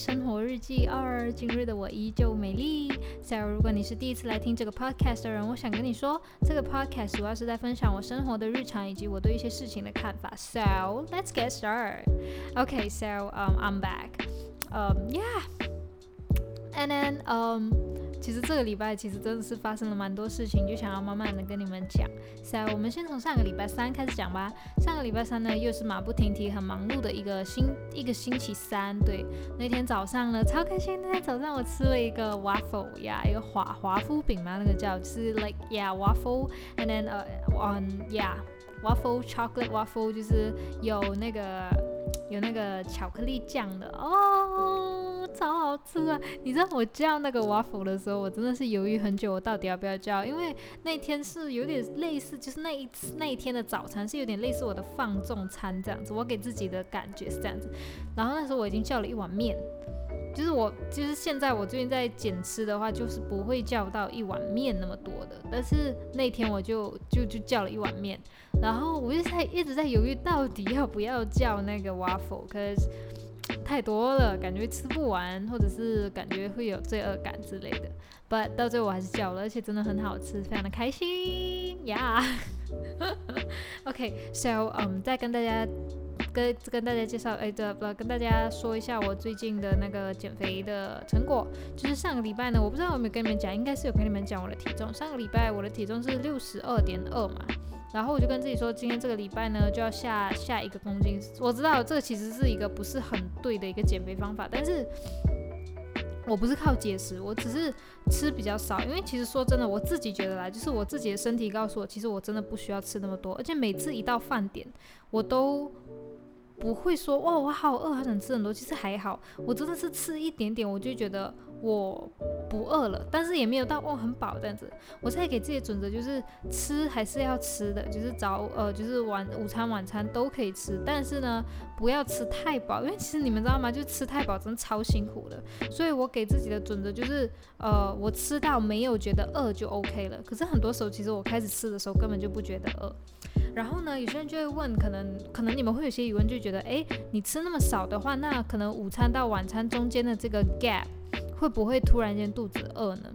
《生活日记二》，今日的我依旧美丽。So，如果你是第一次来听这个 podcast 的人，我想跟你说，这个 podcast 主要是在分享我生活的日常以及我对一些事情的看法。So，let's get started. Okay, so um, I'm back. Um, yeah. And then um. 其实这个礼拜其实真的是发生了蛮多事情，就想要慢慢的跟你们讲。所以，我们先从上个礼拜三开始讲吧。上个礼拜三呢，又是马不停蹄、很忙碌的一个星一个星期三。对，那天早上呢，超开心。那天早上我吃了一个 waffle 呀，一个华华夫饼嘛，那个叫就是 like yeah waffle，and then 呃，on yeah waffle chocolate waffle 就是有那个有那个巧克力酱的哦。超好吃啊！你知道我叫那个 waffle 的时候，我真的是犹豫很久，我到底要不要叫？因为那天是有点类似，就是那一次那一天的早餐是有点类似我的放纵餐这样子，我给自己的感觉是这样子。然后那时候我已经叫了一碗面，就是我就是现在我最近在减吃的话，就是不会叫到一碗面那么多的。但是那天我就就就叫了一碗面，然后我就在一直在犹豫到底要不要叫那个 waffle，cause 太多了，感觉吃不完，或者是感觉会有罪恶感之类的。But 到最后我还是叫了，而且真的很好吃，非常的开心呀。OK，so 嗯，再跟大家跟跟大家介绍，哎，对，不，跟大家说一下我最近的那个减肥的成果。就是上个礼拜呢，我不知道有没有跟你们讲，应该是有跟你们讲我的体重。上个礼拜我的体重是六十二点二嘛。然后我就跟自己说，今天这个礼拜呢，就要下下一个公斤。我知道这其实是一个不是很对的一个减肥方法，但是我不是靠节食，我只是吃比较少。因为其实说真的，我自己觉得啦，就是我自己的身体告诉我，其实我真的不需要吃那么多。而且每次一到饭点，我都不会说哇，我好饿，好想吃很多。其实还好，我真的是吃一点点，我就觉得。我不饿了，但是也没有到哦很饱这样子。我现在给自己的准则就是吃还是要吃的，就是早呃就是晚午餐晚餐都可以吃，但是呢不要吃太饱，因为其实你们知道吗？就吃太饱真的超辛苦的。所以我给自己的准则就是呃我吃到没有觉得饿就 OK 了。可是很多时候其实我开始吃的时候根本就不觉得饿。然后呢有些人就会问，可能可能你们会有些疑问，就觉得哎你吃那么少的话，那可能午餐到晚餐中间的这个 gap。会不会突然间肚子饿呢？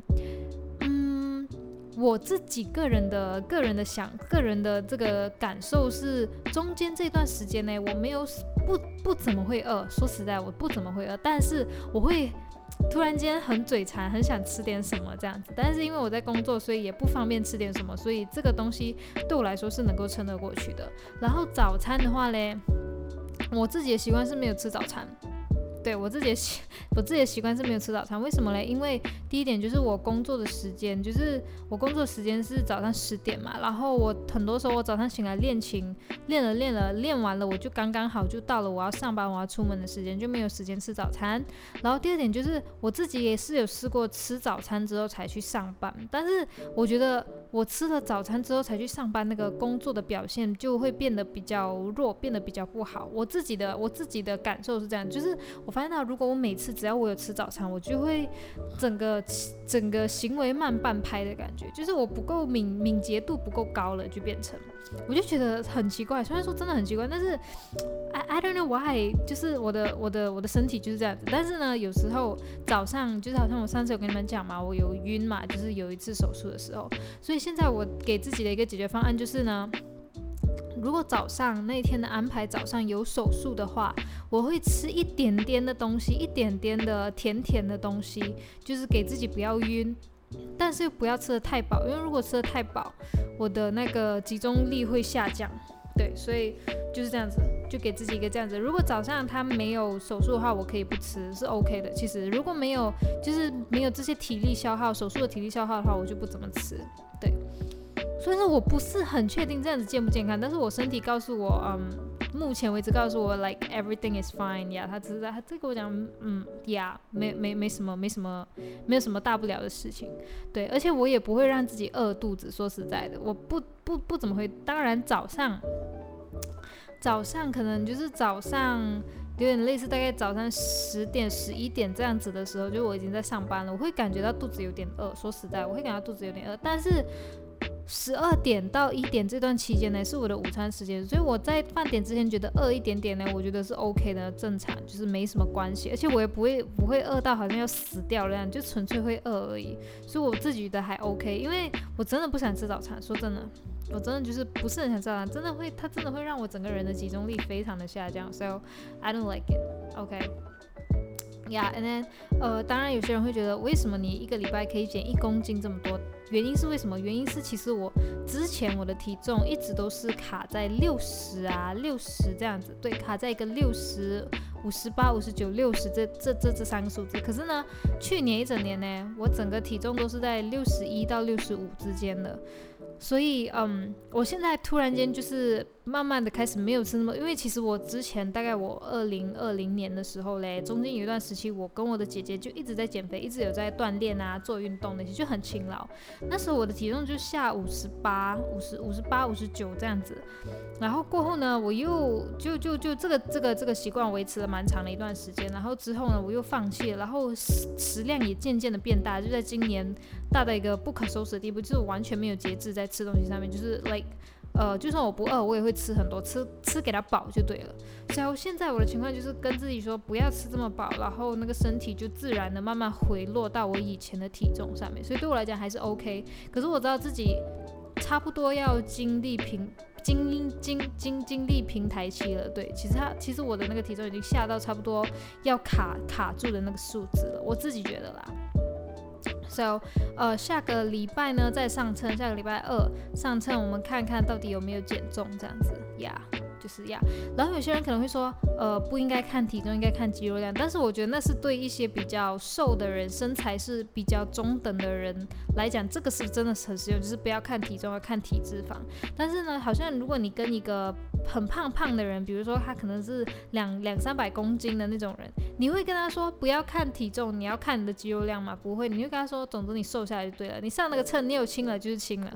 嗯，我自己个人的个人的想个人的这个感受是，中间这段时间呢我没有不不怎么会饿。说实在，我不怎么会饿，但是我会突然间很嘴馋，很想吃点什么这样子。但是因为我在工作，所以也不方便吃点什么，所以这个东西对我来说是能够撑得过去的。然后早餐的话嘞，我自己的习惯是没有吃早餐。对我自己的习，我自己的习惯是没有吃早餐，为什么嘞？因为第一点就是我工作的时间，就是我工作时间是早上十点嘛，然后我很多时候我早上醒来练琴，练了练了练完了，我就刚刚好就到了我要上班我要出门的时间，就没有时间吃早餐。然后第二点就是我自己也是有试过吃早餐之后才去上班，但是我觉得我吃了早餐之后才去上班，那个工作的表现就会变得比较弱，变得比较不好。我自己的我自己的感受是这样，就是我。发现到，如果我每次只要我有吃早餐，我就会整个整个行为慢半拍的感觉，就是我不够敏敏捷度不够高了，就变成，我就觉得很奇怪。虽然说真的很奇怪，但是 I I don't know why，就是我的我的我的身体就是这样子。但是呢，有时候早上就是好像我上次有跟你们讲嘛，我有晕嘛，就是有一次手术的时候，所以现在我给自己的一个解决方案就是呢。如果早上那天的安排早上有手术的话，我会吃一点点的东西，一点点的甜甜的东西，就是给自己不要晕，但是又不要吃的太饱，因为如果吃的太饱，我的那个集中力会下降。对，所以就是这样子，就给自己一个这样子。如果早上他没有手术的话，我可以不吃，是 OK 的。其实如果没有，就是没有这些体力消耗，手术的体力消耗的话，我就不怎么吃。对。所以说我不是很确定这样子健不健康，但是我身体告诉我，嗯，目前为止告诉我，like everything is fine，呀，他只是在他在跟我讲，嗯，呀，没没没什么，没什么，没有什么大不了的事情，对，而且我也不会让自己饿肚子，说实在的，我不不不怎么会，当然早上，早上可能就是早上有点类似，大概早上十点十一点这样子的时候，就我已经在上班了，我会感觉到肚子有点饿，说实在，我会感觉到肚子有点饿，但是。十二点到一点这段期间呢，是我的午餐时间，所以我在饭点之前觉得饿一点点呢，我觉得是 OK 的，正常，就是没什么关系，而且我也不会不会饿到好像要死掉那样，就纯粹会饿而已，所以我自己觉得还 OK，因为我真的不想吃早餐，说真的，我真的就是不是很想吃早餐，真的会，它真的会让我整个人的集中力非常的下降，so I don't like it，OK。Yeah，and then，呃，当然有些人会觉得，为什么你一个礼拜可以减一公斤这么多？原因是为什么？原因是其实我之前我的体重一直都是卡在六十啊，六十这样子，对，卡在一个六十五十八、五十九、六十这这这这三个数字。可是呢，去年一整年呢，我整个体重都是在六十一到六十五之间的。所以，嗯，我现在突然间就是慢慢的开始没有吃那么，因为其实我之前大概我二零二零年的时候嘞，中间有一段时期，我跟我的姐姐就一直在减肥，一直有在锻炼啊，做运动那些，就很勤劳。那时候我的体重就下五十八、五十五十八、五十九这样子。然后过后呢，我又就就就这个这个这个习惯维持了蛮长的一段时间。然后之后呢，我又放弃了，然后食食量也渐渐的变大，就在今年大到一个不可收拾的地步，就是完全没有节制在吃东西上面，就是 like，呃，就算我不饿，我也会吃很多，吃吃给它饱就对了。然后现在我的情况就是跟自己说不要吃这么饱，然后那个身体就自然的慢慢回落到我以前的体重上面，所以对我来讲还是 OK。可是我知道自己差不多要经历平。经经经经历平台期了，对，其实他其实我的那个体重已经下到差不多要卡卡住的那个数字了，我自己觉得啦。So，呃，下个礼拜呢再上称，下个礼拜二上称，我们看看到底有没有减重这样子呀。就是呀，然后有些人可能会说，呃，不应该看体重，应该看肌肉量。但是我觉得那是对一些比较瘦的人，身材是比较中等的人来讲，这个是真的是很实用，就是不要看体重，要看体脂肪。但是呢，好像如果你跟一个很胖胖的人，比如说他可能是两两三百公斤的那种人，你会跟他说不要看体重，你要看你的肌肉量吗？不会，你就跟他说，总之你瘦下来就对了。你上那个秤，你有轻了就是轻了。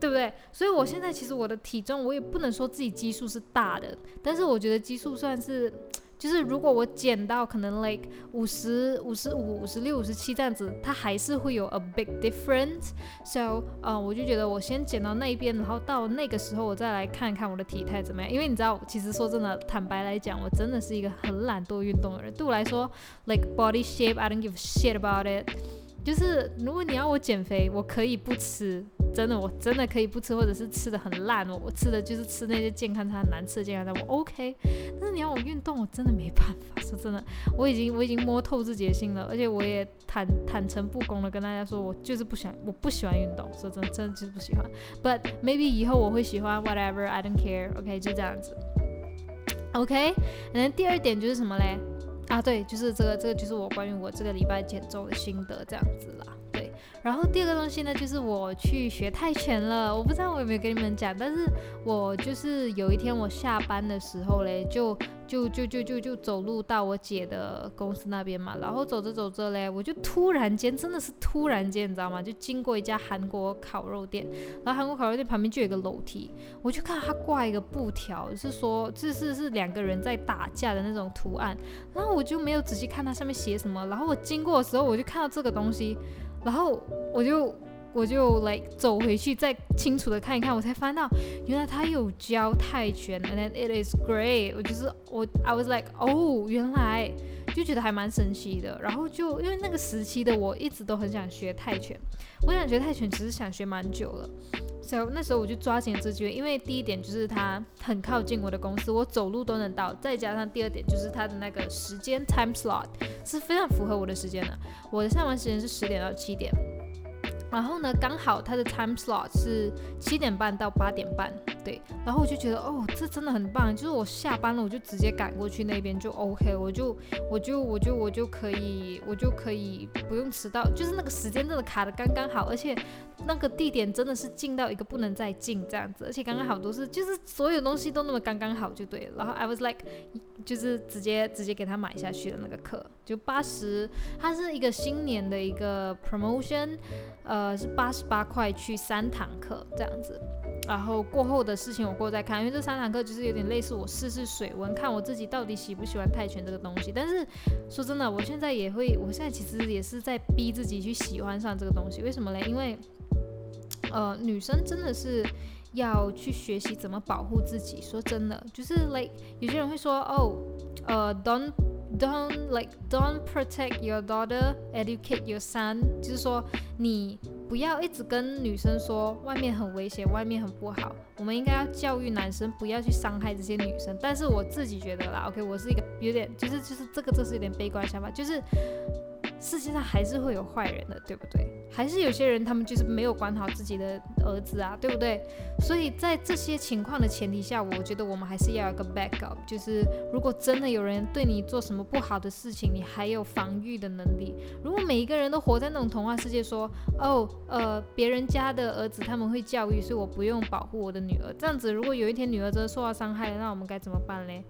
对不对？所以我现在其实我的体重，我也不能说自己基数是大的，但是我觉得基数算是，就是如果我减到可能 like 五十五十五、五十六、五十七这样子，它还是会有 a big difference。So，呃，我就觉得我先减到那一边，然后到那个时候我再来看看我的体态怎么样。因为你知道，其实说真的，坦白来讲，我真的是一个很懒惰运动的人。对我来说，like body shape，I don't give shit about it。就是如果你要我减肥，我可以不吃。真的，我真的可以不吃，或者是吃的很烂哦。我吃的就是吃那些健康餐，难吃的健康餐，我 OK。但是你要我运动，我真的没办法。说真的，我已经我已经摸透自己的心了，而且我也坦坦诚不公的跟大家说，我就是不喜欢，我不喜欢运动。说真的，真的就是不喜欢。But maybe 以后我会喜欢，whatever，I don't care。OK，就这样子。OK，然后第二点就是什么嘞？啊，对，就是这个，这个就是我关于我这个礼拜减重的心得，这样子啦。然后第二个东西呢，就是我去学泰拳了。我不知道我有没有跟你们讲，但是我就是有一天我下班的时候嘞，就就就就就就走路到我姐的公司那边嘛。然后走着走着嘞，我就突然间，真的是突然间，你知道吗？就经过一家韩国烤肉店，然后韩国烤肉店旁边就有一个楼梯，我就看到他挂一个布条，是说这是是两个人在打架的那种图案。然后我就没有仔细看它上面写什么。然后我经过的时候，我就看到这个东西。然后我就我就来走回去，再清楚的看一看，我才翻到原来他有教泰拳，and then it is great。我就是我，I was like，哦，原来就觉得还蛮神奇的。然后就因为那个时期的我一直都很想学泰拳，我想学泰拳，其实想学蛮久了。所以那时候我就抓紧了这机会，因为第一点就是它很靠近我的公司，我走路都能到。再加上第二点就是它的那个时间 time slot 是非常符合我的时间的。我的上班时间是十点到七点。然后呢，刚好他的 time slot 是七点半到八点半，然后我就觉得，哦，这真的很棒，就是我下班了，我就直接赶过去那边就 OK，我就我就我就我就可以，我就可以不用迟到，就是那个时间真的卡的刚刚好，而且那个地点真的是近到一个不能再近这样子，而且刚刚好都是，就是所有东西都那么刚刚好就对了。然后 I was like，就是直接直接给他买下去的那个课，就八十，它是一个新年的一个 promotion，呃。呃，是八十八块去三堂课这样子，然后过后的事情我过再看，因为这三堂课就是有点类似我试试水温，看我自己到底喜不喜欢泰拳这个东西。但是说真的，我现在也会，我现在其实也是在逼自己去喜欢上这个东西。为什么嘞？因为呃，女生真的是要去学习怎么保护自己。说真的，就是 like 有些人会说，哦，呃，don't don't like don't protect your daughter, educate your son，就是说你不要一直跟女生说外面很危险，外面很不好。我们应该要教育男生不要去伤害这些女生。但是我自己觉得啦，OK，我是一个有点就是就是这个这是有点悲观想法，就是。世界上还是会有坏人的，对不对？还是有些人他们就是没有管好自己的儿子啊，对不对？所以在这些情况的前提下，我觉得我们还是要有个 backup，就是如果真的有人对你做什么不好的事情，你还有防御的能力。如果每一个人都活在那种童话世界，说哦，呃，别人家的儿子他们会教育，所以我不用保护我的女儿。这样子，如果有一天女儿真的受到伤害了，那我们该怎么办嘞？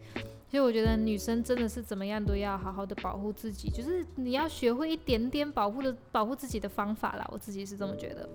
所以我觉得女生真的是怎么样都要好好的保护自己，就是你要学会一点点保护的保护自己的方法啦，我自己是这么觉得。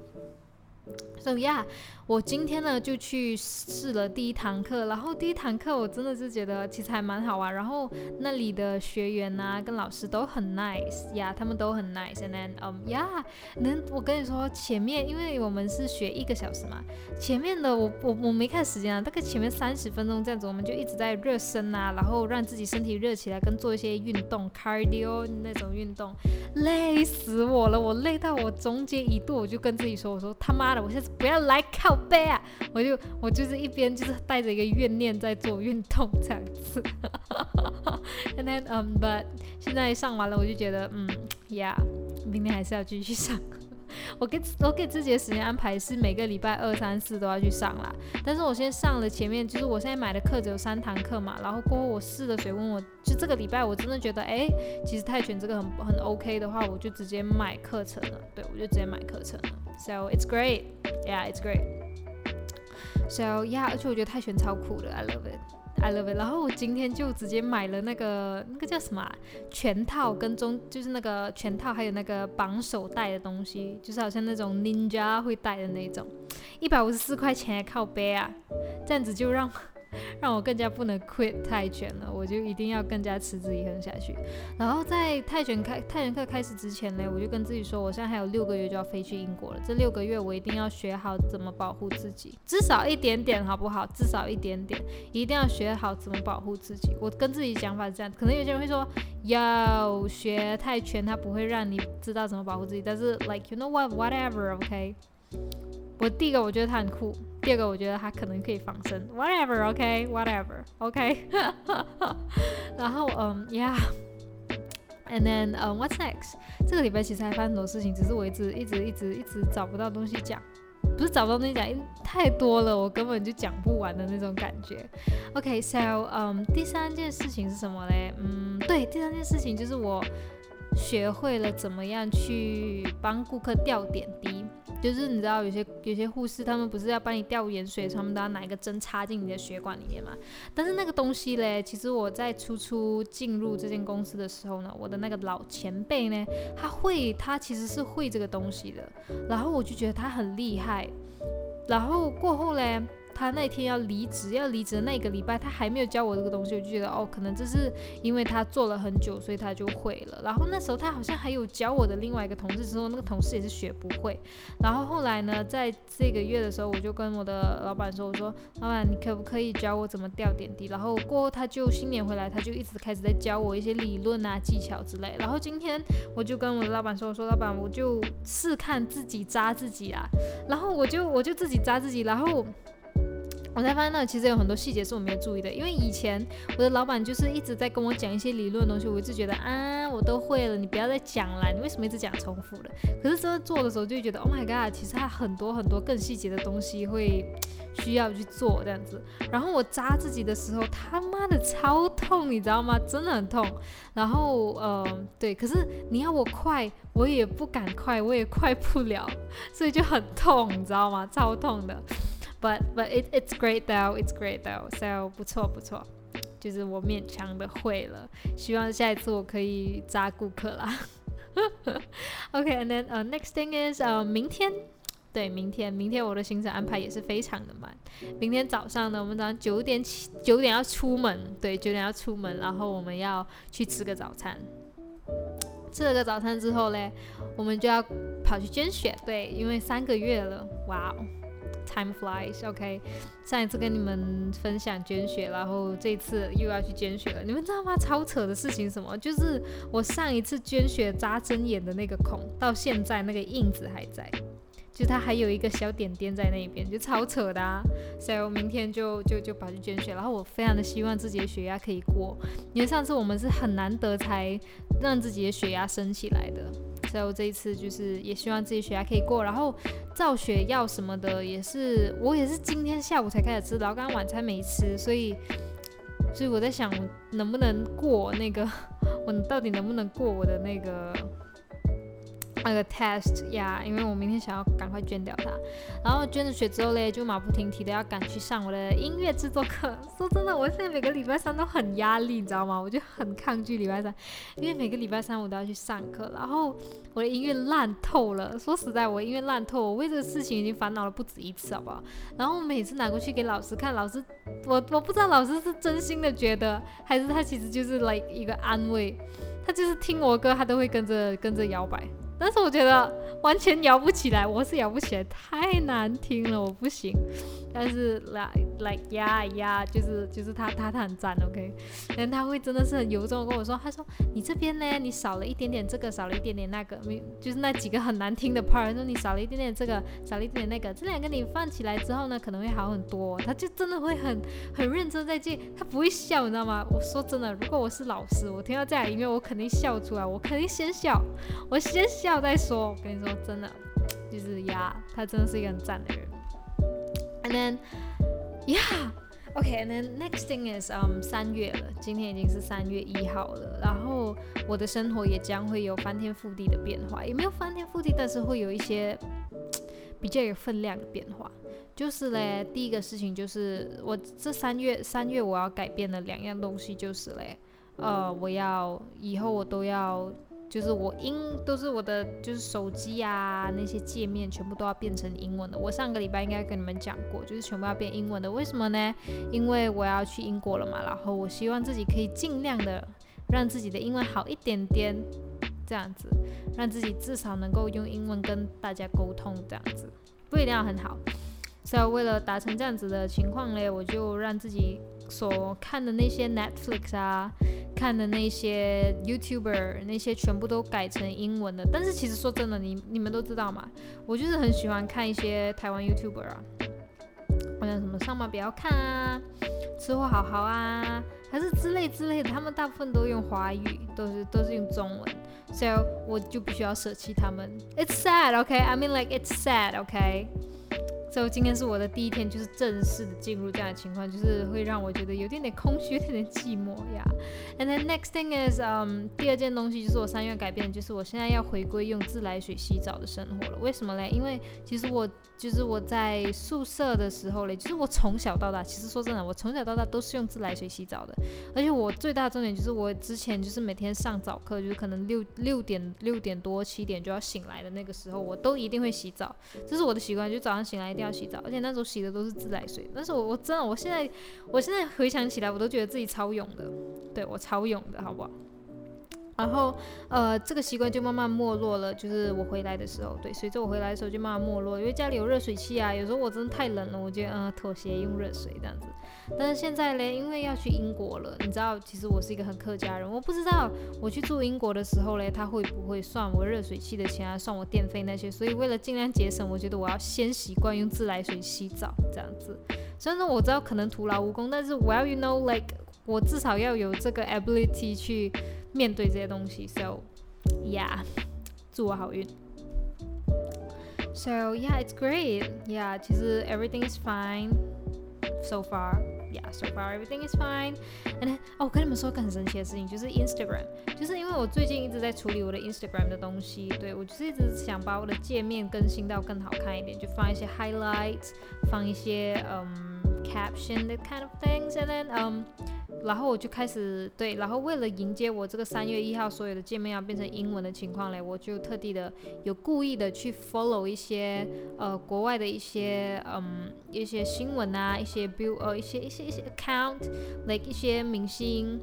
So yeah，我今天呢就去试了第一堂课，然后第一堂课我真的是觉得其实还蛮好玩，然后那里的学员呐跟老师都很 nice 呀，他们都很 nice，and then um yeah，那我跟你说前面因为我们是学一个小时嘛，前面的我我我没看时间啊，大概前面三十分钟这样子，我们就一直在热身啊，然后让自己身体热起来，跟做一些运动 cardio 那种运动，累死我了，我累到我中间一度我就跟自己说，我说他妈。我下次不要来靠背啊！我就我就是一边就是带着一个怨念在做运动这样子。And then um but 现在上完了，我就觉得嗯，Yeah，明天还是要继续上。我给我给自己的时间安排是每个礼拜二、三、四都要去上啦。但是我先上了前面，就是我现在买的课只有三堂课嘛。然后过后我试了水温，我就这个礼拜我真的觉得，哎，其实泰拳这个很很 OK 的话，我就直接买课程了。对，我就直接买课程了。So it's great, yeah, it's great. So yeah，而且我觉得泰拳超酷的，I love it. I love it。然后我今天就直接买了那个那个叫什么全套跟中，就是那个全套，还有那个绑手带的东西，就是好像那种 ninja 会带的那种，一百五十四块钱靠背啊，这样子就让。让我更加不能 quit 泰拳了，我就一定要更加持之以恒下去。然后在泰拳开泰拳课开始之前呢，我就跟自己说，我现在还有六个月就要飞去英国了。这六个月我一定要学好怎么保护自己，至少一点点好不好？至少一点点，一定要学好怎么保护自己。我跟自己讲法是这样，可能有些人会说，要学泰拳，它不会让你知道怎么保护自己。但是 like you know what whatever，OK。我第一个我觉得他很酷，第二个我觉得他可能可以防身，whatever，OK，whatever，OK。然后嗯，Yeah，and then 嗯，What's next？这个礼拜其实还发生很多事情，只是我一直一直一直一直找不到东西讲，不是找不到东西讲，因为太多了，我根本就讲不完的那种感觉。OK，so 嗯，第三件事情是什么嘞？嗯，对，第三件事情就是我学会了怎么样去帮顾客吊点滴。就是你知道有些有些护士他们不是要帮你吊盐水，他们都要拿一个针插进你的血管里面嘛。但是那个东西嘞，其实我在初初进入这间公司的时候呢，我的那个老前辈呢，他会他其实是会这个东西的，然后我就觉得他很厉害，然后过后嘞。他那天要离职，要离职的那个礼拜，他还没有教我这个东西，我就觉得哦，可能这是因为他做了很久，所以他就会了。然后那时候他好像还有教我的另外一个同事，之后那个同事也是学不会。然后后来呢，在这个月的时候，我就跟我的老板说，我说老板，你可不可以教我怎么吊点滴？然后过后他就新年回来，他就一直开始在教我一些理论啊、技巧之类。然后今天我就跟我的老板说，我说老板，我就试看自己扎自己啊。然后我就我就自己扎自己，然后。我才发现那其实有很多细节是我没有注意的，因为以前我的老板就是一直在跟我讲一些理论东西，我一直觉得啊，我都会了，你不要再讲了，你为什么一直讲重复的？可是真的做的时候就觉得，Oh my god，其实他很多很多更细节的东西会需要去做这样子。然后我扎自己的时候，他妈的超痛，你知道吗？真的很痛。然后呃，对，可是你要我快，我也不敢快，我也快不了，所以就很痛，你知道吗？超痛的。But but it it's great though, it's great though. So 不错不错，就是我勉强的会了。希望下一次我可以扎顾客啦。Okay, and then uh next thing is 呃明天，对明天明天我的行程安排也是非常的满。明天早上呢，我们早上九点起九点要出门，对九点要出门，然后我们要去吃个早餐。吃了个早餐之后嘞，我们就要跑去捐血。对，因为三个月了，哇哦，time flies。OK，上一次跟你们分享捐血，然后这次又要去捐血了。你们知道吗？超扯的事情什么？就是我上一次捐血扎针眼的那个孔，到现在那个印子还在。就它还有一个小点点在那边，就超扯的啊！所以我明天就就就跑去捐血，然后我非常的希望自己的血压可以过，因为上次我们是很难得才让自己的血压升起来的，所以我这一次就是也希望自己血压可以过，然后造血药什么的也是我也是今天下午才开始吃，然后刚刚晚餐没吃，所以所以我在想能不能过那个，我到底能不能过我的那个。那个 test 呀，因为我明天想要赶快捐掉它，然后捐了血之后嘞，就马不停蹄的要赶去上我的音乐制作课。说真的，我现在每个礼拜三都很压力，你知道吗？我就很抗拒礼拜三，因为每个礼拜三我都要去上课，然后我的音乐烂透了。说实在，我音乐烂透，我为这个事情已经烦恼了不止一次，好不好？然后每次拿过去给老师看，老师，我我不知道老师是真心的觉得，还是他其实就是 like 一个安慰，他就是听我歌，他都会跟着跟着摇摆。但是我觉得完全摇不起来，我是摇不起来，太难听了，我不行。但是 like like 呀呀，就是就是他他他很赞，OK。然后他会真的是很由衷的跟我说，他说你这边呢，你少了一点点这个，少了一点点那个，没就是那几个很难听的 part，说你少了一点点这个，少了一点点那个，这两个你放起来之后呢，可能会好很多。他就真的会很 很认真在记，他不会笑，你知道吗？我说真的，如果我是老师，我听到这样音乐，我肯定笑出来，我肯定先笑，我先再说。我跟你说真的，就是呀，他真的是一个很赞的人。And then, yeah, okay. And then next thing is, um, 三月了，今天已经是三月一号了。然后我的生活也将会有翻天覆地的变化，也没有翻天覆地，但是会有一些比较有分量的变化。就是嘞，第一个事情就是我这三月三月我要改变的两样东西，就是嘞，呃，我要以后我都要。就是我英都是我的，就是手机啊那些界面全部都要变成英文的。我上个礼拜应该跟你们讲过，就是全部要变英文的。为什么呢？因为我要去英国了嘛，然后我希望自己可以尽量的让自己的英文好一点点，这样子，让自己至少能够用英文跟大家沟通，这样子不一定要很好。所以为了达成这样子的情况嘞，我就让自己。所看的那些 Netflix 啊，看的那些 YouTuber 那些全部都改成英文的。但是其实说真的，你你们都知道嘛，我就是很喜欢看一些台湾 YouTuber 啊，好像什么上马不要看啊，吃货好好啊，还是之类之类的，他们大部分都用华语，都是都是用中文，所以我就必须要舍弃他们。It's sad, OK? I mean like it's sad, OK? 所以今天是我的第一天，就是正式的进入这样的情况，就是会让我觉得有点点空虚，有点点寂寞呀。And then next thing is，嗯，第二件东西就是我三月改变，就是我现在要回归用自来水洗澡的生活了。为什么嘞？因为其实我就是我在宿舍的时候嘞，就是我从小到大，其实说真的，我从小到大都是用自来水洗澡的。而且我最大的重点就是我之前就是每天上早课，就是可能六六点六点多七点就要醒来的那个时候，我都一定会洗澡，这是我的习惯，就早上醒来一定要。要洗澡，而且那时候洗的都是自来水。但是我我真的，我现在我现在回想起来，我都觉得自己超勇的，对我超勇的，好不好？然后呃，这个习惯就慢慢没落了。就是我回来的时候，对，随着我回来的时候就慢慢没落，因为家里有热水器啊。有时候我真的太冷了，我就嗯妥协用热水这样子。但是现在嘞，因为要去英国了，你知道，其实我是一个很客家人，我不知道我去住英国的时候嘞，他会不会算我热水器的钱啊，算我电费那些。所以为了尽量节省，我觉得我要先习惯用自来水洗澡这样子。虽然说我知道可能徒劳无功，但是 well you know like 我至少要有这个 ability 去面对这些东西。So yeah，祝我好运。So yeah, it's great. Yeah，其实 everything is fine so far. Yeah, so far everything is fine. And 哦，我跟你们说个很神奇的事情，就是 Instagram，就是因为我最近一直在处理我的 Instagram 的东西，对我就是一直想把我的界面更新到更好看一点，就放一些 highlights，放一些嗯 caption 的 kind of things，and then 嗯。 然后我就开始对，然后为了迎接我这个三月一号所有的界面要变成英文的情况嘞，我就特地的有故意的去 follow 一些呃国外的一些嗯一些新闻啊，一些 bill 呃一些一些一些 account，like 一些明星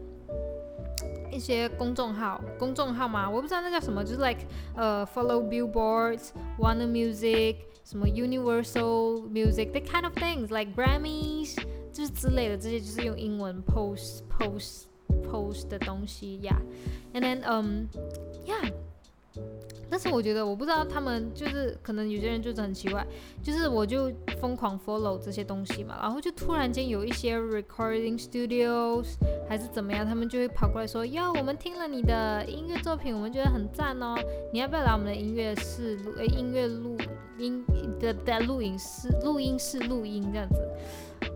一些公众号，公众号嘛，我不知道那叫什么，就是 like 呃 follow billboards, Warner Music，什么 Universal Music，that kind of things，like Grammys，就是之类的，这些就是用英文 post post post 的东西，yeah，and then um yeah。但是我觉得，我不知道他们就是可能有些人就是很奇怪，就是我就疯狂 follow 这些东西嘛，然后就突然间有一些 recording studios 还是怎么样，他们就会跑过来说，哟，我们听了你的音乐作品，我们觉得很赞哦，你要不要来我们的音乐室录，诶，音乐录音的的录音室录音室录音这样子。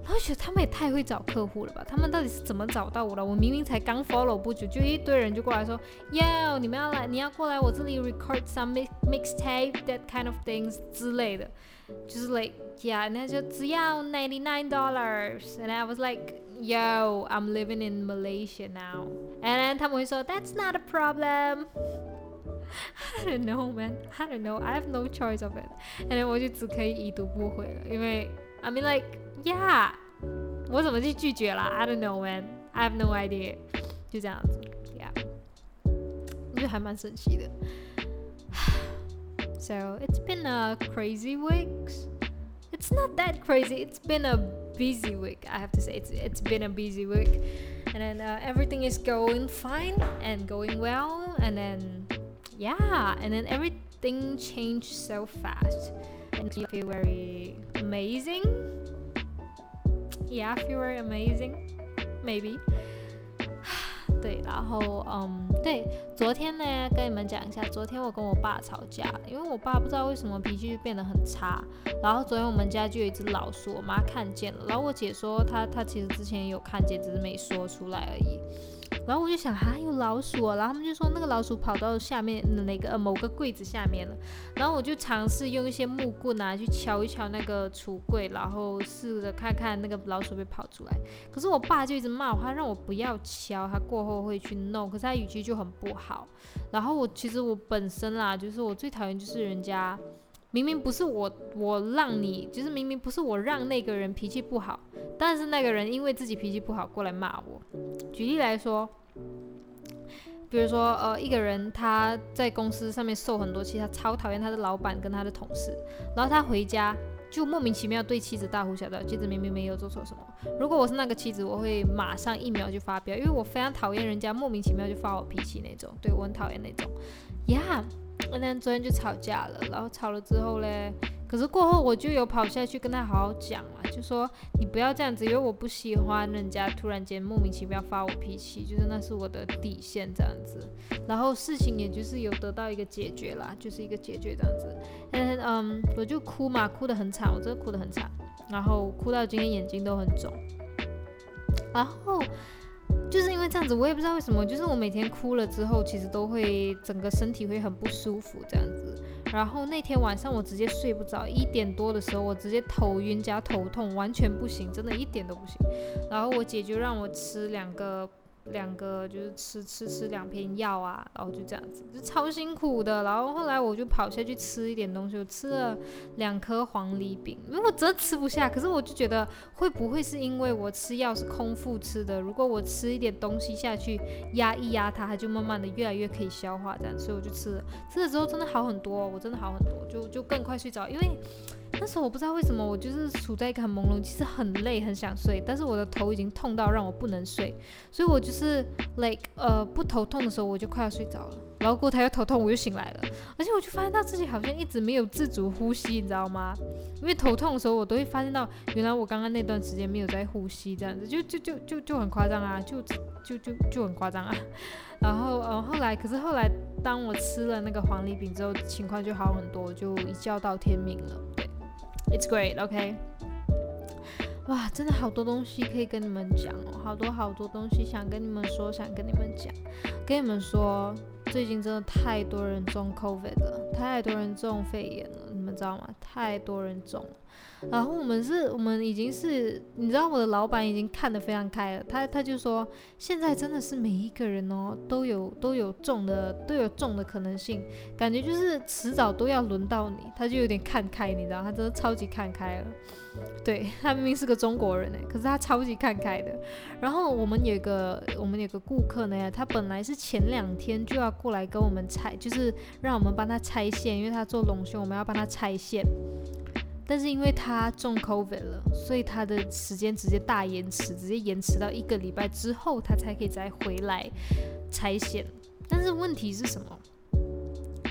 我觉得他们也太会找客户了吧？他们到底是怎么找到我的？我明明才刚 follow 不久，就一堆人就过来说，Yo，你们要来，你要过来我这里 record some mix mixtape that kind of things 之类的，就是 like yeah，那就只要 ninety nine dollars，and I was like yo，I'm living in Malaysia now，and then 他们会说 That's not a problem。I don't know, man. I don't know. I have no choice of it. And then 我就只可以已读不回了，因为 I mean like Yeah，我怎么去拒绝啦 I don't know man. I have no idea。就这样子，Yeah，我觉得还蛮神奇的。So it's been a crazy week. It's not that crazy. It's been a busy week. I have to say it's it's been a busy week, and then uh, everything is going fine and going well, and then yeah, and then everything changed so fast, and you feel very amazing Yeah, feel very amazing. Maybe. 对，然后嗯，对，昨天呢，跟你们讲一下，昨天我跟我爸吵架，因为我爸不知道为什么脾气就变得很差。然后昨天我们家就有一只老鼠，我妈看见了，然后我姐说她她其实之前有看见，只是没说出来而已。然后我就想，哈，有老鼠啊！然后他们就说那个老鼠跑到下面哪个呃某个柜子下面了。然后我就尝试用一些木棍啊去敲一敲那个橱柜，然后试着看看那个老鼠会跑出来。可是我爸就一直骂我，他让我不要敲，他过后会去弄。可是他语气就很不好。然后我其实我本身啦，就是我最讨厌就是人家。明明不是我，我让你，就是明明不是我让那个人脾气不好，但是那个人因为自己脾气不好过来骂我。举例来说，比如说，呃，一个人他在公司上面受很多气，他超讨厌他的老板跟他的同事，然后他回家就莫名其妙对妻子大呼小叫，妻子明明没有做错什么。如果我是那个妻子，我会马上一秒就发飙，因为我非常讨厌人家莫名其妙就发我脾气那种，对我很讨厌那种，Yeah。那昨天就吵架了，然后吵了之后嘞，可是过后我就有跑下去跟他好好讲嘛，就说你不要这样子，因为我不喜欢人家突然间莫名其妙发我脾气，就是那是我的底线这样子。然后事情也就是有得到一个解决啦，就是一个解决这样子。嗯嗯，我就哭嘛，哭得很惨，我真的哭得很惨，然后哭到今天眼睛都很肿，然后。这样子，我也不知道为什么，就是我每天哭了之后，其实都会整个身体会很不舒服这样子。然后那天晚上我直接睡不着，一点多的时候我直接头晕加头痛，完全不行，真的一点都不行。然后我姐就让我吃两个。两个就是吃吃吃两片药啊，然后就这样子，就超辛苦的。然后后来我就跑下去吃一点东西，我吃了两颗黄梨饼，因为我真的吃不下。可是我就觉得会不会是因为我吃药是空腹吃的？如果我吃一点东西下去压一压它，它就慢慢的越来越可以消化这样。所以我就吃了，吃了之后真的好很多，我真的好很多，就就更快睡着，因为。那时候我不知道为什么，我就是处在一个很朦胧，其实很累，很想睡，但是我的头已经痛到让我不能睡，所以我就是 like 呃不头痛的时候我就快要睡着了，然后过台又头痛我就醒来了，而且我就发现到自己好像一直没有自主呼吸，你知道吗？因为头痛的时候我都会发现到，原来我刚刚那段时间没有在呼吸，这样子就就就就就很夸张啊，就就就就很夸张啊。然后呃后来可是后来当我吃了那个黄梨饼之后，情况就好很多，就一觉到天明了。It's great, OK。哇，真的好多东西可以跟你们讲哦，好多好多东西想跟你们说，想跟你们讲。跟你们说，最近真的太多人中 COVID 了，太多人中肺炎了。你们知道吗？太多人中了。然后我们是，我们已经是，你知道我的老板已经看得非常开了，他他就说，现在真的是每一个人哦都有都有中的都有中的可能性，感觉就是迟早都要轮到你，他就有点看开，你知道，他真的超级看开了。对 他明明是个中国人哎，可是他超级看开的。然后我们有个我们有个顾客呢，他本来是前两天就要过来跟我们拆，就是让我们帮他拆线，因为他做隆胸，我们要帮他拆线。但是因为他中 COVID 了，所以他的时间直接大延迟，直接延迟到一个礼拜之后，他才可以再回来拆线。但是问题是什么？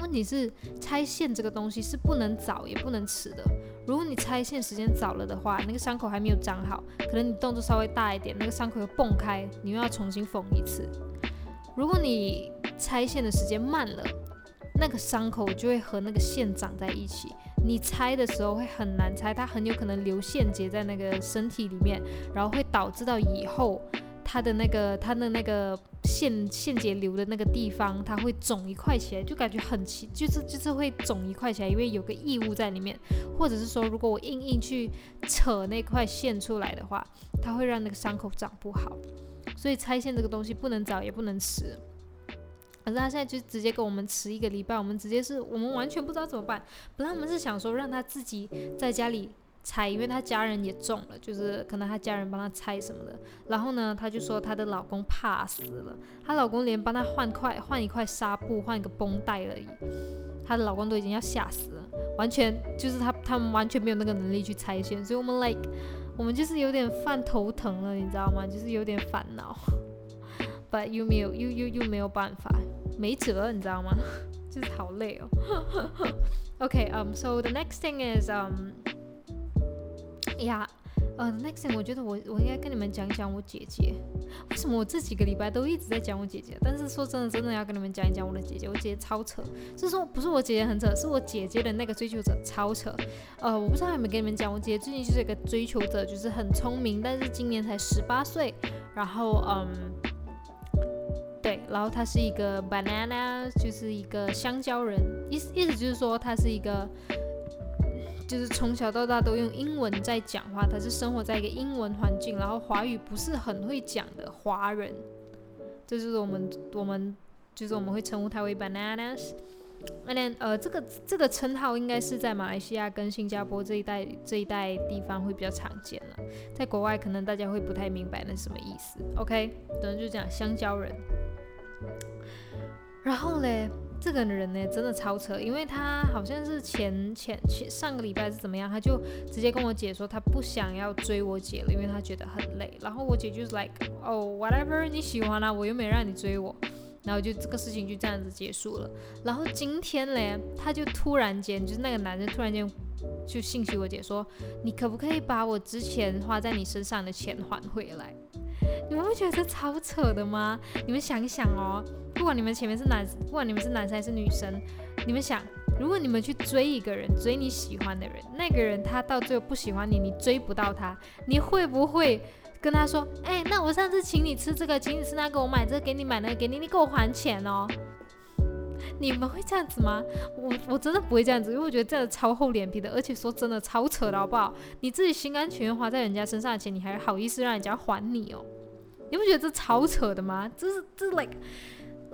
问题是拆线这个东西是不能早也不能迟的。如果你拆线时间早了的话，那个伤口还没有长好，可能你动作稍微大一点，那个伤口又蹦开，你又要重新缝一次。如果你拆线的时间慢了，那个伤口就会和那个线长在一起。你拆的时候会很难拆，它很有可能留线结在那个身体里面，然后会导致到以后它的那个它的那个线线结留的那个地方，它会肿一块起来，就感觉很奇，就是就是会肿一块起来，因为有个异物在里面，或者是说如果我硬硬去扯那块线出来的话，它会让那个伤口长不好，所以拆线这个东西不能早也不能迟。可是他现在就直接跟我们迟一个礼拜，我们直接是我们完全不知道怎么办。本来我们是想说让他自己在家里拆，因为他家人也中了，就是可能他家人帮他拆什么的。然后呢，他就说她的老公怕死了，她老公连帮她换块换一块纱布、换一个绷带而已，她的老公都已经要吓死了，完全就是他他们完全没有那个能力去拆线，所以我们 like 我们就是有点犯头疼了，你知道吗？就是有点烦恼。But 又没有又又又没有办法。没辙，你知道吗？就是好累哦。OK，um，so the next thing is, um, yeah, 呃，next thing 我觉得我我应该跟你们讲讲我姐姐。为什么我这几个礼拜都一直在讲我姐姐？但是说真的，真的要跟你们讲一讲我的姐姐。我姐姐超扯，是说不是我姐姐很扯，是我姐姐的那个追求者超扯。呃，我不知道有没有跟你们讲，我姐姐最近就是一个追求者，就是很聪明，但是今年才十八岁，然后嗯。然后他是一个 banana，就是一个香蕉人，意思意思就是说他是一个，就是从小到大都用英文在讲话，他是生活在一个英文环境，然后华语不是很会讲的华人，这就是我们我们就是我们会称呼他为 bananas。那呃，这个这个称号应该是在马来西亚跟新加坡这一带这一带地方会比较常见了，在国外可能大家会不太明白那什么意思。OK，等于就讲香蕉人。然后嘞，这个人呢真的超扯，因为他好像是前前前上个礼拜是怎么样，他就直接跟我姐说他不想要追我姐了，因为他觉得很累。然后我姐就是 like，哦，whatever 你喜欢啊，我又没让你追我。然后就这个事情就这样子结束了。然后今天嘞，他就突然间就是那个男生突然间就信息我姐说，你可不可以把我之前花在你身上的钱还回来？你们会觉得这超扯的吗？你们想一想哦，不管你们前面是男，不管你们是男生还是女生，你们想，如果你们去追一个人，追你喜欢的人，那个人他到最后不喜欢你，你追不到他，你会不会跟他说，哎，那我上次请你吃这个，请你吃那个，我买这个给你，买那个给你，你给我还钱哦？你们会这样子吗？我我真的不会这样子，因为我觉得这样超厚脸皮的，而且说真的超扯的好不好？你自己心甘情愿花在人家身上的钱，你还好意思让人家还你哦？你不觉得这超扯的吗？这是这是 like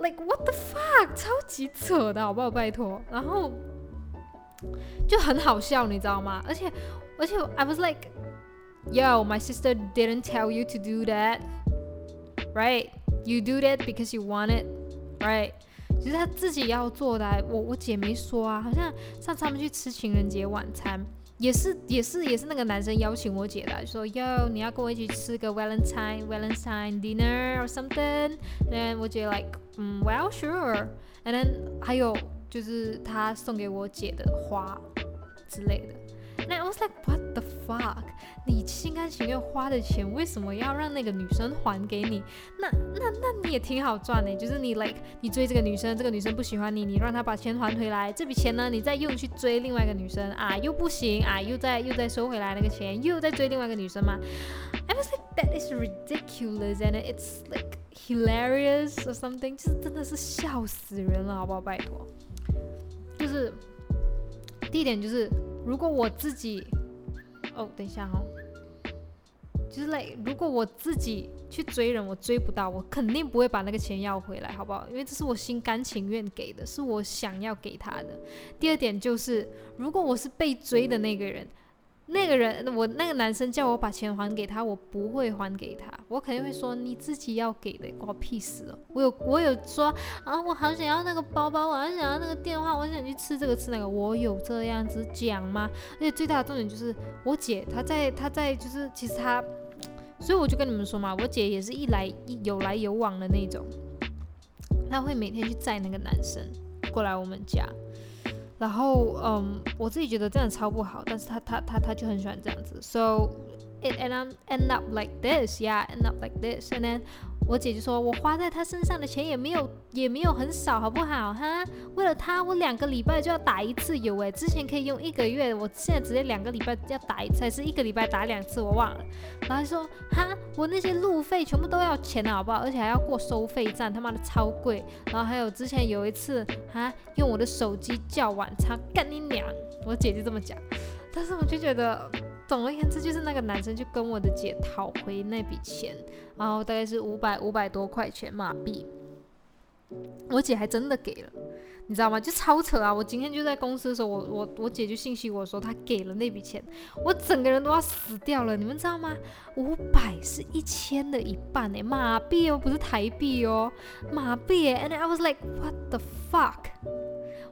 like what the fuck，超级扯的好不好？拜托，然后就很好笑，你知道吗？而且而且 I was like yo my sister didn't tell you to do that right you do that because you want it right 其实他自己要做的，我我姐没说啊，好像上次他们去吃情人节晚餐。也是也是也是那个男生邀请我姐的，说哟你要跟我一起吃个 Valentine Valentine dinner or something，然后我姐 like 嗯 well sure，and then 还有就是他送给我姐的花之类的。 那 I was like what the fuck？你心甘情愿花的钱，为什么要让那个女生还给你？那那那你也挺好赚的，就是你 like 你追这个女生，这个女生不喜欢你，你让她把钱还回来，这笔钱呢，你再用去追另外一个女生啊，又不行啊，又再又再收回来那个钱，又再追另外一个女生吗？I was like that is ridiculous and it's like hilarious or something，就是真的是笑死人了，好不好？拜托，就是。第一点就是，如果我自己，哦，等一下哦，就是累。如果我自己去追人，我追不到，我肯定不会把那个钱要回来，好不好？因为这是我心甘情愿给的，是我想要给他的。第二点就是，如果我是被追的那个人。那个人，我那个男生叫我把钱还给他，我不会还给他，我肯定会说你自己要给的，关我屁事哦。我有我有说啊，我好想要那个包包，我好想要那个电话，我想去吃这个吃那个，我有这样子讲吗？而且最大的重点就是我姐她在她在就是其实她，所以我就跟你们说嘛，我姐也是一来一有来有往的那种，她会每天去载那个男生过来我们家。然后，嗯，我自己觉得这样超不好，但是他他他他就很喜欢这样子，so it and end up like this, yeah, end up like this, and then 我姐就说，我花在他身上的钱也没有，也没有很少，好不好？哈，为了他，我两个礼拜就要打一次油，诶，之前可以用一个月，我现在直接两个礼拜要打一次，还是一个礼拜打两次，我忘了。然后说，哈，我那些路费全部都要钱的，好不好？而且还要过收费站，他妈的超贵。然后还有之前有一次，哈，用我的手机叫晚餐，干你娘！我姐就这么讲，但是我就觉得。总而言之，就是那个男生就跟我的姐讨回那笔钱，然后大概是五百五百多块钱马币，我姐还真的给了，你知道吗？就超扯啊！我今天就在公司的时候，我我我姐就信息我说她给了那笔钱，我整个人都要死掉了，你们知道吗？五百是一千的一半诶，马币哦，不是台币哦，马币，and I was like what the fuck。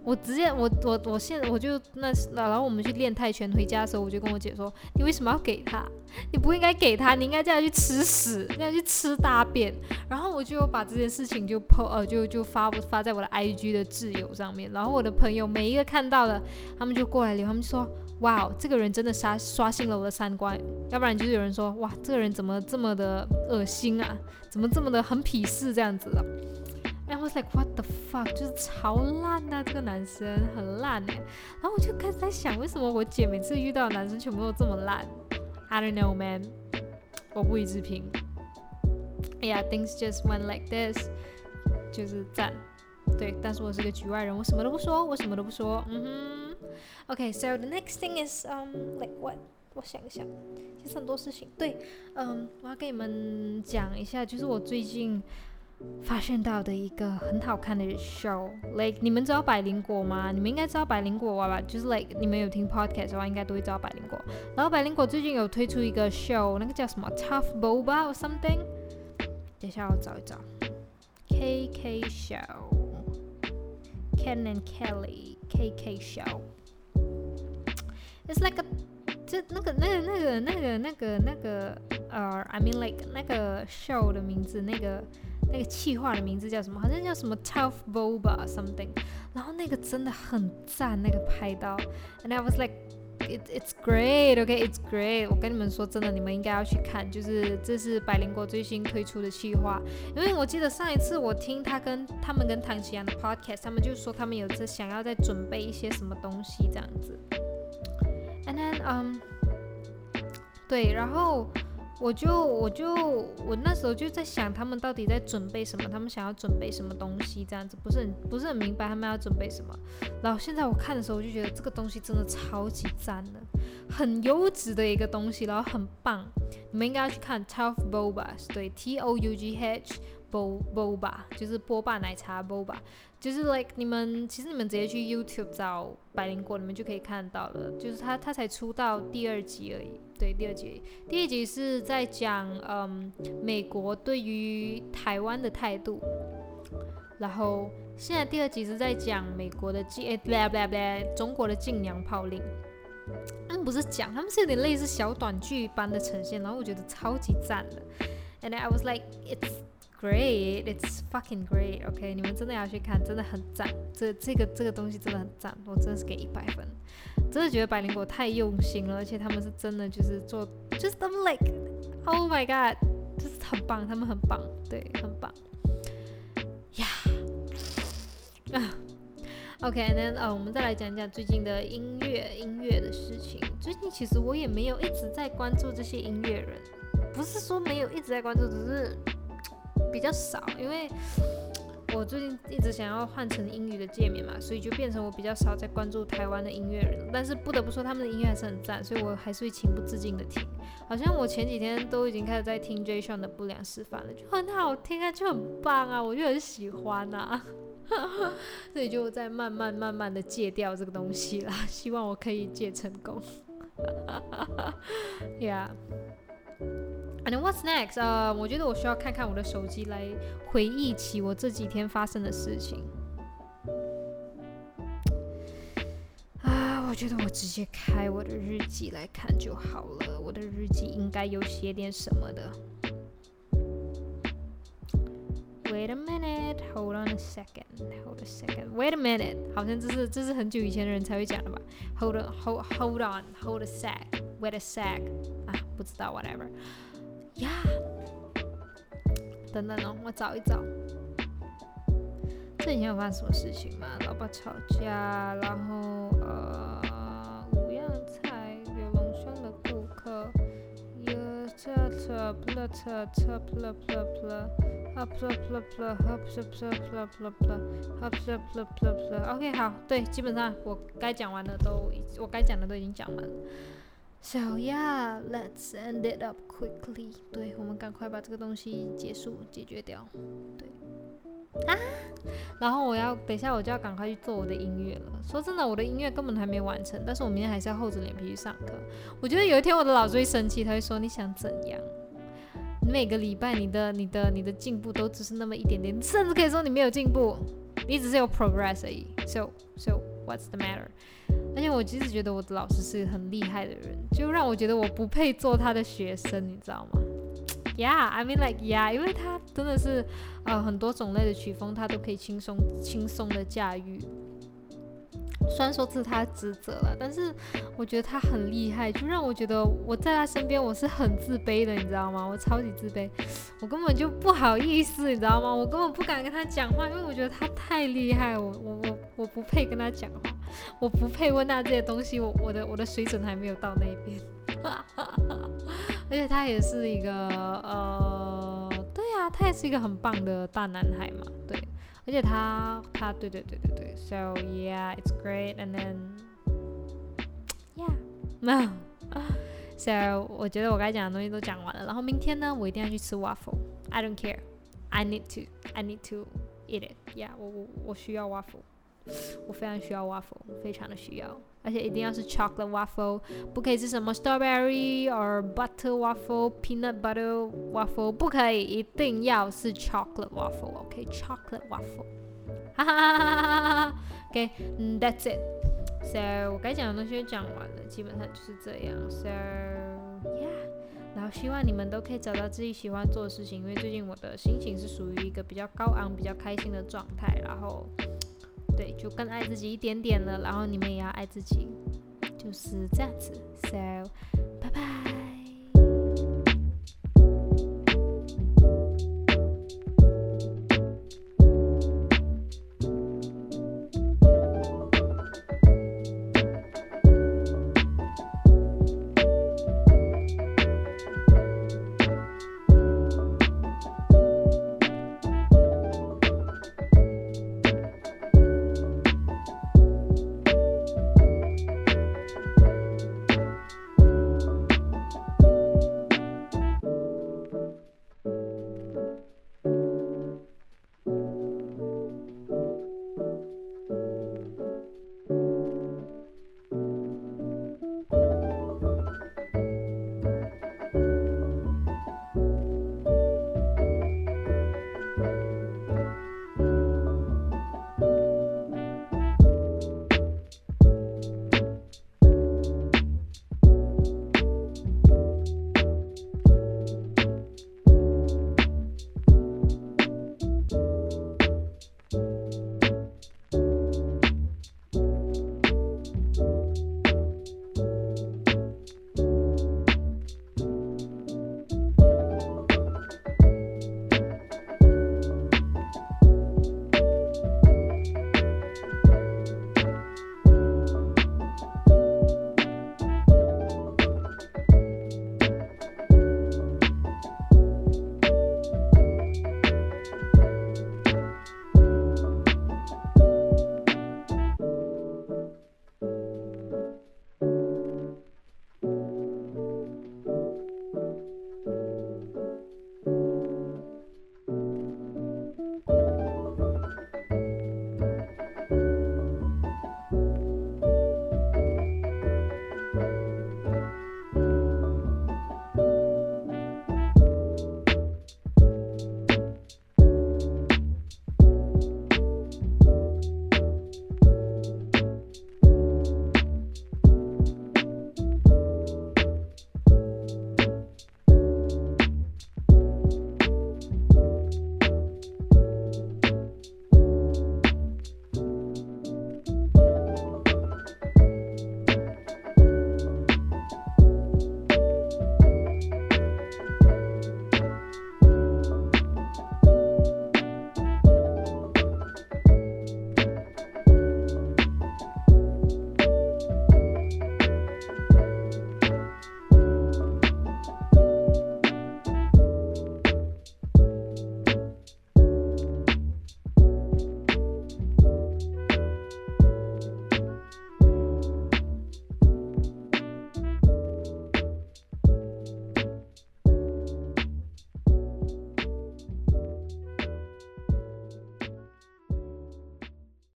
我直接我我我现我就那然后我们去练泰拳回家的时候，我就跟我姐说：“你为什么要给他？你不应该给他，你应该叫他去吃屎，叫他去吃大便。”然后我就把这件事情就 po 呃就就发发在我的 IG 的挚友上面。然后我的朋友每一个看到了，他们就过来留，他们就说：“哇，这个人真的刷刷新了我的三观。”要不然就是有人说：“哇，这个人怎么这么的恶心啊？怎么这么的很鄙视这样子的？” I was like what the fuck，就是超烂呐，这个男生很烂哎。然后我就开始在想，为什么我姐每次遇到的男生全部都这么烂？I don't know man，我不予置评。Yeah，things just went like this，就是赞。对，但是我是个局外人，我什么都不说，我什么都不说。嗯哼。Okay，so the next thing is um like what？我想一想，其实很多事情。对，嗯，我要跟你们讲一下，就是我最近。发现到的一个很好看的 show，like 你们知道百灵果吗？你们应该知道百灵果吧？就是 like 你们有听 podcast 的话，应该都会知道百灵果。然后百灵果最近有推出一个 show，那个叫什么 Tough Boba or something？等一下我找一找，KK Show，Ken and Kelly，KK Show。It's like a 这那个那个那个那个那个那个呃，I mean like 那个 show 的名字那个。那个气化的名字叫什么？好像叫什么 Tough Boba something。然后那个真的很赞，那个拍到，and I was like it it's great, okay, it's great。我跟你们说真的，你们应该要去看，就是这是百灵果最新推出的气化。因为我记得上一次我听他跟他们跟唐奇阳的 podcast，他们就说他们有在想要再准备一些什么东西这样子。And then um 对，然后。我就我就我那时候就在想，他们到底在准备什么？他们想要准备什么东西？这样子不是很不是很明白他们要准备什么。然后现在我看的时候，我就觉得这个东西真的超级赞的，很优质的一个东西，然后很棒。你们应该要去看 Tough Boba，对，T O U G H Boba，就是波霸奶茶 Boba。就是 like 你们其实你们直接去 YouTube 找百灵果，你们就可以看到了。就是他他才出到第二集而已，对，第二集，第一集是在讲嗯美国对于台湾的态度，然后现在第二集是在讲美国的禁，不对不对不对，中国的禁娘炮令。他们不是讲，他们是有点类似小短剧般的呈现，然后我觉得超级赞的。And I was like it's Great, it's fucking great. OK，你们真的要去看，真的很赞。这这个这个东西真的很赞，我真的是给一百分。真的觉得百灵果太用心了，而且他们是真的就是做，just like, oh my god，就是很棒，他们很棒，对，很棒。呀，啊，OK，then 呃，我们再来讲讲最近的音乐音乐的事情。最近其实我也没有一直在关注这些音乐人，不是说没有一直在关注，只是。比较少，因为我最近一直想要换成英语的界面嘛，所以就变成我比较少在关注台湾的音乐人。但是不得不说，他们的音乐还是很赞，所以我还是会情不自禁的听。好像我前几天都已经开始在听 JAY Sean 的《不良示范》了，就很好听啊，就很棒啊，我就很喜欢啊。所以就在慢慢慢慢的戒掉这个东西啦，希望我可以戒成功。Yeah. And what's next? 呃，我觉得我需要看看我的手机来回忆起我这几天发生的事情。啊，我觉得我直接开我的日记来看就好了。我的日记应该有写点什么的。Wait a minute, hold on a second, hold a second. Wait a minute，好像这是这是很久以前的人才会讲的吧？Hold on, hold hold on, hold a sec, wait a sec. 啊，不知道，whatever. 呀，等等哦，我找一找。这几天有发生什么事情吗？老爸吵架，然后呃，五样菜，有龙兄的顾客，有车车不了车车不了不了不了，啊不了不了不了，啊不了不了不了不了不了，啊不了不了不了不了。OK，好，对，基本上我该讲完的都，我该讲的都已经讲完了。So yeah, let's end it up quickly. 对，我们赶快把这个东西结束解决掉。对啊，然后我要等一下我就要赶快去做我的音乐了。说真的，我的音乐根本还没完成，但是我明天还是要厚着脸皮去上课。我觉得有一天我的老师会生气，他会说你想怎样？你每个礼拜你的你的你的进步都只是那么一点点，甚至可以说你没有进步，你只是有 progress 而已。So so what's the matter？而且我其实觉得我的老师是很厉害的人，就让我觉得我不配做他的学生，你知道吗？Yeah，I mean like yeah，因为他真的是呃很多种类的曲风，他都可以轻松轻松的驾驭。虽然说这是他职责了，但是我觉得他很厉害，就让我觉得我在他身边我是很自卑的，你知道吗？我超级自卑，我根本就不好意思，你知道吗？我根本不敢跟他讲话，因为我觉得他太厉害，我我我我不配跟他讲话，我不配问他这些东西，我我的我的水准还没有到那边，而且他也是一个呃，对呀，他也是一个很棒的大男孩嘛，对。而且他他对对对对对，so yeah it's great and then yeah no so 我觉得我该讲的东西都讲完了，然后明天呢，我一定要去吃 waffle。I don't care, I need to I need to eat it. Yeah，我我我需要 waffle， 我非常需要 waffle，非常的需要。而且一定要是 chocolate waffle，不可以是什么 strawberry or butter waffle、peanut butter waffle，不可以，一定要是 chocolate waffle，OK？chocolate waffle，哈哈哈哈哈哈，OK，That's it。So 我该讲的东西讲完了，基本上就是这样。So yeah，然后希望你们都可以找到自己喜欢做的事情，因为最近我的心情是属于一个比较高昂、比较开心的状态，然后。对，就更爱自己一点点了，然后你们也要爱自己，就是这样子。So，拜拜。